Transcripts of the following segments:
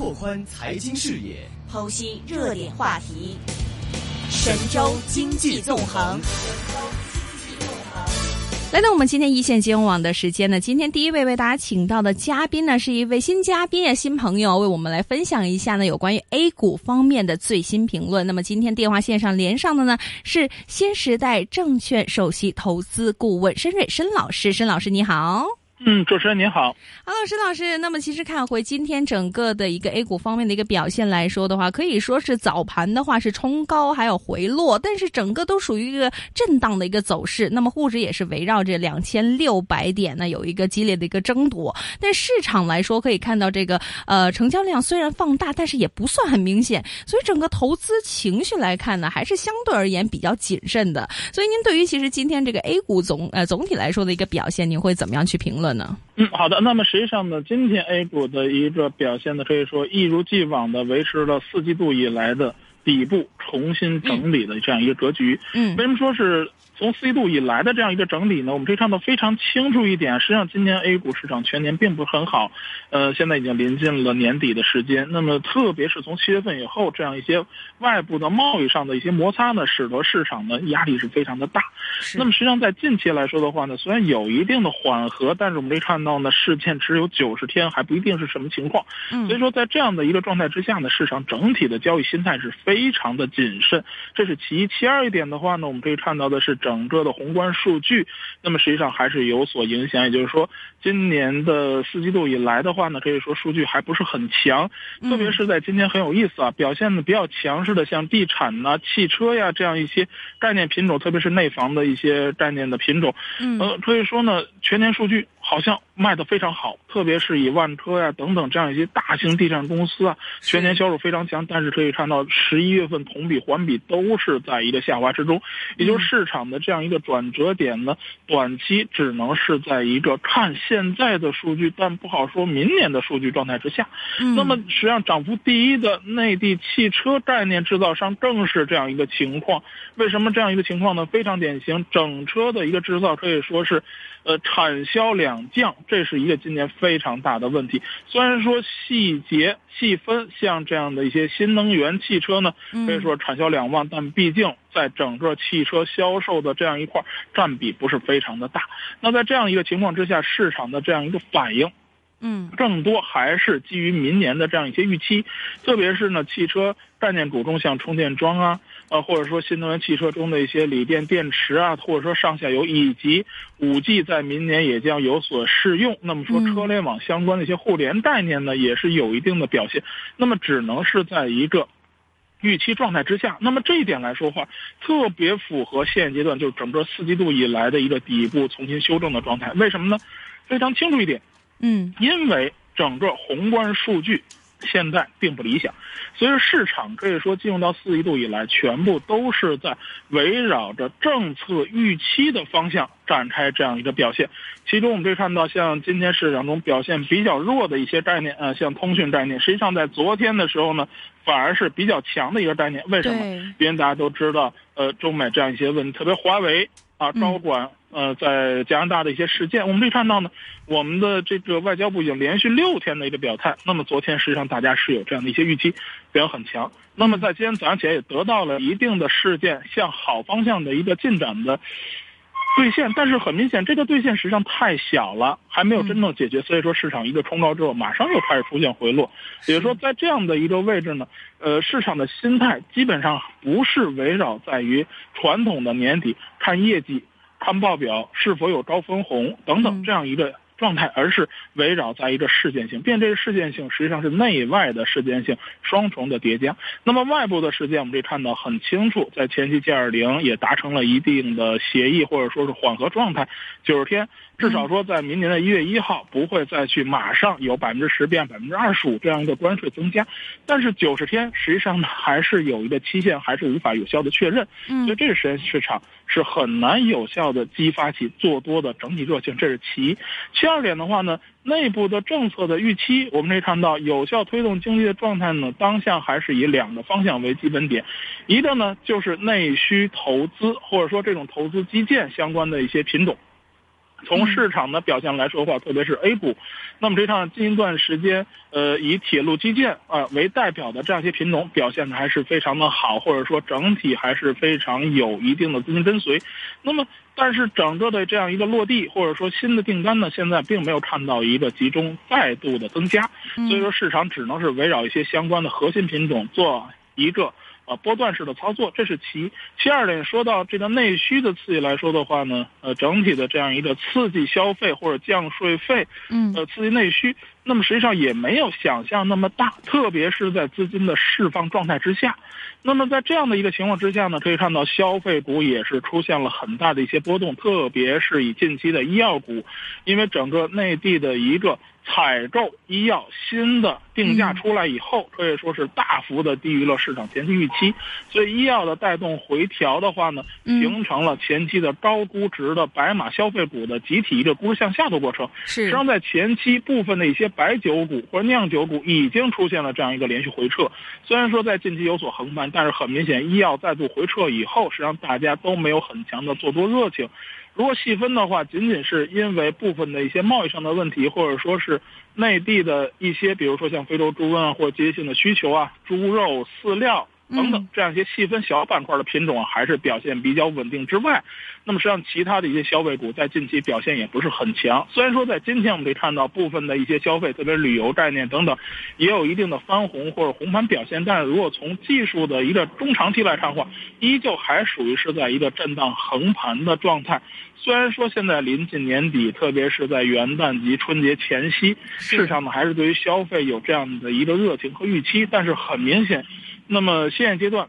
拓宽财经视野，剖析热点话题，神州经济纵横。来到我们今天一线金融网的时间呢，今天第一位为大家请到的嘉宾呢，是一位新嘉宾啊，新朋友，为我们来分享一下呢有关于 A 股方面的最新评论。那么今天电话线上连上的呢是新时代证券首席投资顾问申瑞申老师，申老师你好。嗯，主持人您好，Hello，申老师。那么其实看回今天整个的一个 A 股方面的一个表现来说的话，可以说是早盘的话是冲高还有回落，但是整个都属于一个震荡的一个走势。那么沪指也是围绕着两千六百点呢有一个激烈的一个争夺。但市场来说可以看到这个呃成交量虽然放大，但是也不算很明显。所以整个投资情绪来看呢，还是相对而言比较谨慎的。所以您对于其实今天这个 A 股总呃总体来说的一个表现，您会怎么样去评论？嗯，好的。那么实际上呢，今天 A 股的一个表现呢，可以说一如既往的维持了四季度以来的底部重新整理的这样一个格局。嗯，为什么说是？从四季度以来的这样一个整理呢，我们可以看到非常清楚一点。实际上，今年 A 股市场全年并不是很好，呃，现在已经临近了年底的时间。那么，特别是从七月份以后，这样一些外部的贸易上的一些摩擦呢，使得市场的压力是非常的大。那么，实际上在近期来说的话呢，虽然有一定的缓和，但是我们可以看到呢，事件只有九十天，还不一定是什么情况。嗯所以说，在这样的一个状态之下呢，市场整体的交易心态是非常的谨慎，这是其一。其二一点的话呢，我们可以看到的是整。整个的宏观数据，那么实际上还是有所影响。也就是说，今年的四季度以来的话呢，可以说数据还不是很强。特别是在今天很有意思啊，表现的比较强势的，像地产呐、汽车呀这样一些概念品种，特别是内房的一些概念的品种。呃，可以说呢，全年数据。好像卖的非常好，特别是以万科呀等等这样一些大型地产公司啊，全年销售非常强。但是可以看到，十一月份同比环比都是在一个下滑之中，也就是市场的这样一个转折点呢，短期只能是在一个看现在的数据，但不好说明年的数据状态之下。那么实际上涨幅第一的内地汽车概念制造商正是这样一个情况。为什么这样一个情况呢？非常典型，整车的一个制造可以说是。呃，产销两降，这是一个今年非常大的问题。虽然说细节细分，像这样的一些新能源汽车呢，可以说产销两旺，但毕竟在整个汽车销售的这样一块占比不是非常的大。那在这样一个情况之下，市场的这样一个反应。嗯，更多还是基于明年的这样一些预期，特别是呢，汽车概念股中像充电桩啊，呃，或者说新能源汽车中的一些锂电电池啊，或者说上下游以及五 G 在明年也将有所适用。那么说，车联网相关的一些互联概念呢，也是有一定的表现。那么只能是在一个预期状态之下。那么这一点来说话，特别符合现阶段就是整个四季度以来的一个底部重新修正的状态。为什么呢？非常清楚一点。嗯，因为整个宏观数据现在并不理想，所以市场可以说进入到四季度以来，全部都是在围绕着政策预期的方向展开这样一个表现。其中我们可以看到，像今天市场中表现比较弱的一些概念，呃，像通讯概念，实际上在昨天的时候呢，反而是比较强的一个概念。为什么？因为大家都知道，呃，中美这样一些问题，特别华为啊，高管。呃，在加拿大的一些事件，我们可以看到呢，我们的这个外交部已经连续六天的一个表态。那么昨天实际上大家是有这样的一些预期，表现很强。那么在今天早上起来也得到了一定的事件向好方向的一个进展的兑现，但是很明显这个兑现实际上太小了，还没有真正解决。所以说市场一个冲高之后，马上又开始出现回落。也就是说，在这样的一个位置呢，呃，市场的心态基本上不是围绕在于传统的年底看业绩。看报表是否有高分红等等这样一个状态，而是围绕在一个事件性，并这个事件性实际上是内外的事件性双重的叠加。那么外部的事件，我们可以看到很清楚，在前期 G 二零也达成了一定的协议，或者说是缓和状态，九十天。至少说，在明年的一月一号不会再去马上有百分之十变百分之二十五这样一个关税增加，但是九十天实际上呢还是有一个期限，还是无法有效的确认。嗯，所以这个时间市场是很难有效的激发起做多的整体热情，这是其一。其二点的话呢，内部的政策的预期，我们可以看到有效推动经济的状态呢，当下还是以两个方向为基本点，一个呢就是内需投资或者说这种投资基建相关的一些品种。从市场的表现来说的话，特别是 A 股，那么这场近一段时间，呃，以铁路基建啊为代表的这样一些品种表现的还是非常的好，或者说整体还是非常有一定的资金跟随。那么，但是整个的这样一个落地或者说新的订单呢，现在并没有看到一个集中再度的增加，所以说市场只能是围绕一些相关的核心品种做一个。啊，波段式的操作，这是其其二点。说到这个内需的刺激来说的话呢，呃，整体的这样一个刺激消费或者降税费，嗯，呃，刺激内需，那么实际上也没有想象那么大，特别是在资金的释放状态之下。那么在这样的一个情况之下呢，可以看到消费股也是出现了很大的一些波动，特别是以近期的医药股，因为整个内地的一个。采购医药新的定价出来以后，可以说是大幅的低于了市场前期预期，所以医药的带动回调的话呢，形成了前期的高估值的白马消费股的集体一个估值向下的过程。是，实际上在前期部分的一些白酒股或者酿酒股已经出现了这样一个连续回撤，虽然说在近期有所横盘，但是很明显医药再度回撤以后，实际上大家都没有很强的做多热情。如果细分的话，仅仅是因为部分的一些贸易上的问题，或者说是内地的一些，比如说像非洲猪瘟啊，或者季节性的需求啊，猪肉、饲料。等等，这样一些细分小板块的品种啊，还是表现比较稳定之外，那么实际上其他的一些消费股在近期表现也不是很强。虽然说在今天我们可以看到部分的一些消费，特别旅游概念等等，也有一定的翻红或者红盘表现，但是如果从技术的一个中长期来看的话，依旧还属于是在一个震荡横盘的状态。虽然说现在临近年底，特别是在元旦及春节前夕，市场呢还是对于消费有这样的一个热情和预期，但是很明显。那么现阶段，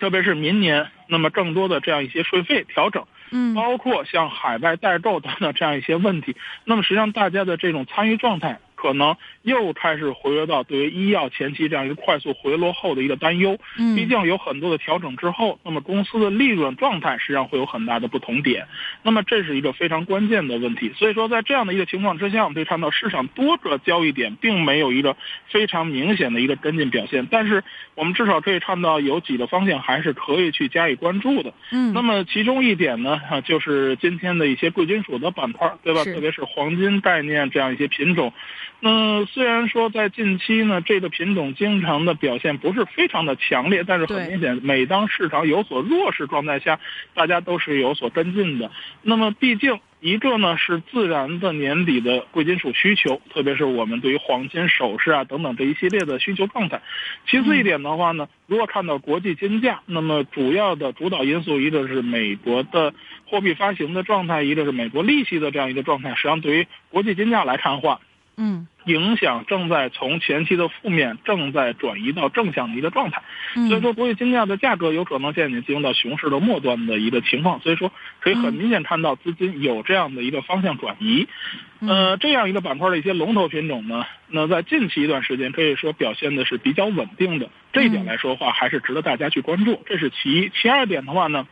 特别是明年，那么更多的这样一些税费调整，嗯，包括像海外代购等等这样一些问题，那么实际上大家的这种参与状态。可能又开始回落到对于医药前期这样一个快速回落后的一个担忧。嗯，毕竟有很多的调整之后，那么公司的利润状态实际上会有很大的不同点。那么这是一个非常关键的问题。所以说，在这样的一个情况之下，我们可以看到市场多个交易点并没有一个非常明显的一个跟进表现。但是我们至少可以看到有几个方向还是可以去加以关注的。嗯，那么其中一点呢，就是今天的一些贵金属的板块，对吧？特别是黄金概念这样一些品种。那虽然说在近期呢，这个品种经常的表现不是非常的强烈，但是很明显，每当市场有所弱势状态下，大家都是有所跟进的。那么，毕竟一个呢是自然的年底的贵金属需求，特别是我们对于黄金首饰啊等等这一系列的需求状态。其次一点的话呢，如果看到国际金价，那么主要的主导因素一个是美国的货币发行的状态，一个是美国利息的这样一个状态。实际上，对于国际金价来看的话，嗯，影响正在从前期的负面正在转移到正向的一个状态，所以说国际金价的价格有可能现在进入到熊市的末端的一个情况，所以说可以很明显看到资金有这样的一个方向转移，呃，这样一个板块的一些龙头品种呢，那在近期一段时间可以说表现的是比较稳定的，这一点来说的话还是值得大家去关注，这是其一。其二点的话呢，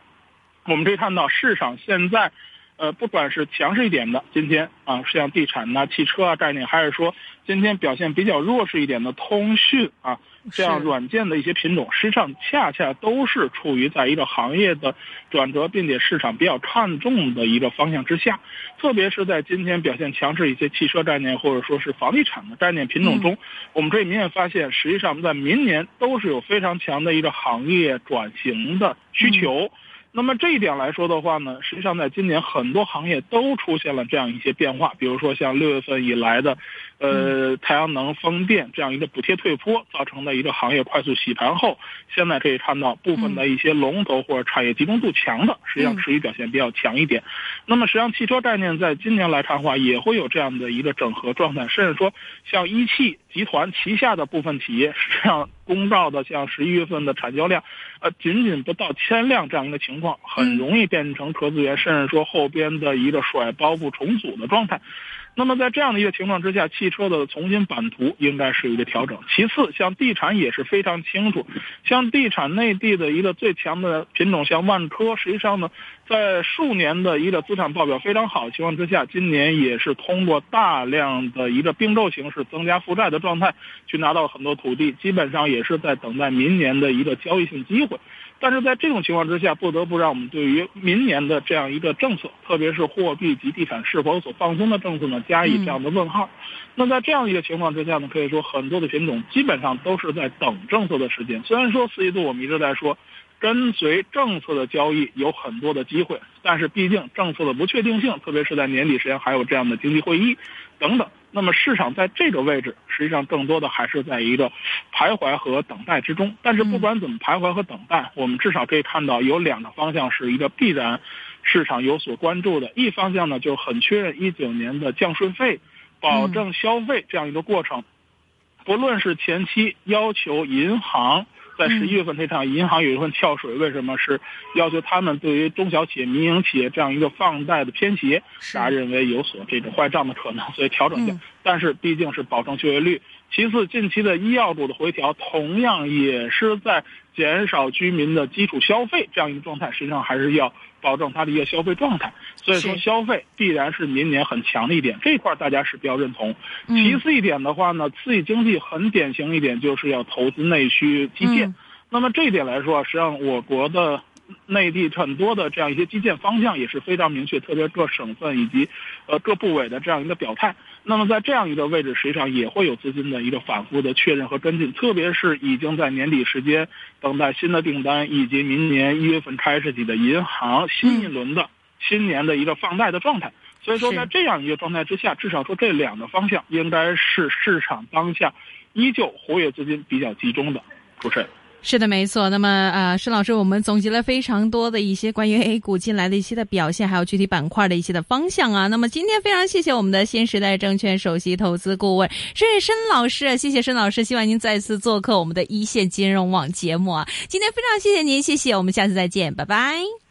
我们可以看到市场现在。呃，不管是强势一点的，今天啊，像地产呐、汽车啊概念，还是说今天表现比较弱势一点的通讯啊，这样软件的一些品种，实际上恰恰都是处于在一个行业的转折，并且市场比较看重的一个方向之下。特别是在今天表现强势一些汽车概念或者说是房地产的概念品种中，我们可以明显发现，实际上在明年都是有非常强的一个行业转型的需求。那么这一点来说的话呢，实际上在今年很多行业都出现了这样一些变化，比如说像六月份以来的，呃，太阳能、风电这样一个补贴退坡造成的一个行业快速洗盘后，现在可以看到部分的一些龙头或者产业集中度强的，实际上持续表现比较强一点。那么实际上汽车概念在今年来看的话，也会有这样的一个整合状态，甚至说像一汽集团旗下的部分企业，实际上公告的像十一月份的产销量，呃，仅仅不到千辆这样一个情况。很容易变成壳资源，甚至说后边的一个甩包不重组的状态。那么在这样的一个情况之下，汽车的重新版图应该是一个调整。其次，像地产也是非常清楚，像地产内地的一个最强的品种，像万科，实际上呢，在数年的一个资产报表非常好的情况之下，今年也是通过大量的一个并购形式增加负债的状态，去拿到很多土地，基本上也是在等待明年的一个交易性机会。但是在这种情况之下，不得不让我们对于明年的这样一个政策，特别是货币及地产是否有所放松的政策呢，加以这样的问号。那在这样一个情况之下呢，可以说很多的品种基本上都是在等政策的时间。虽然说四季度我们一直在说，跟随政策的交易有很多的机会，但是毕竟政策的不确定性，特别是在年底时间还有这样的经济会议等等。那么市场在这个位置，实际上更多的还是在一个徘徊和等待之中。但是不管怎么徘徊和等待，我们至少可以看到有两个方向是一个必然市场有所关注的。一方向呢，就很确认一九年的降税费、保证消费这样一个过程，不论是前期要求银行。在十一月份那场银行有一份跳水，为什么是要求他们对于中小企业、民营企业这样一个放贷的偏斜，大家认为有所这种坏账的可能，所以调整一下。但是毕竟是保证就业率。其次，近期的医药股的回调，同样也是在减少居民的基础消费这样一个状态，实际上还是要保证它的一个消费状态。所以说，消费必然是明年很强的一点，这一块大家是比较认同。其次一点的话呢，刺激经济很典型一点就是要投资内需基建。那么这一点来说，实际上我国的。内地很多的这样一些基建方向也是非常明确，特别各省份以及呃各部委的这样一个表态。那么在这样一个位置，实际上也会有资金的一个反复的确认和跟进，特别是已经在年底时间等待新的订单，以及明年一月份开始起的银行新一轮的新年的一个放贷的状态。所以说，在这样一个状态之下，至少说这两个方向应该是市场当下依旧活跃资金比较集中的。主持人。是的，没错。那么，呃，申老师，我们总结了非常多的一些关于 A 股近来的一些的表现，还有具体板块的一些的方向啊。那么，今天非常谢谢我们的新时代证券首席投资顾问申申老师，谢谢申老师，希望您再次做客我们的一线金融网节目啊。今天非常谢谢您，谢谢，我们下次再见，拜拜。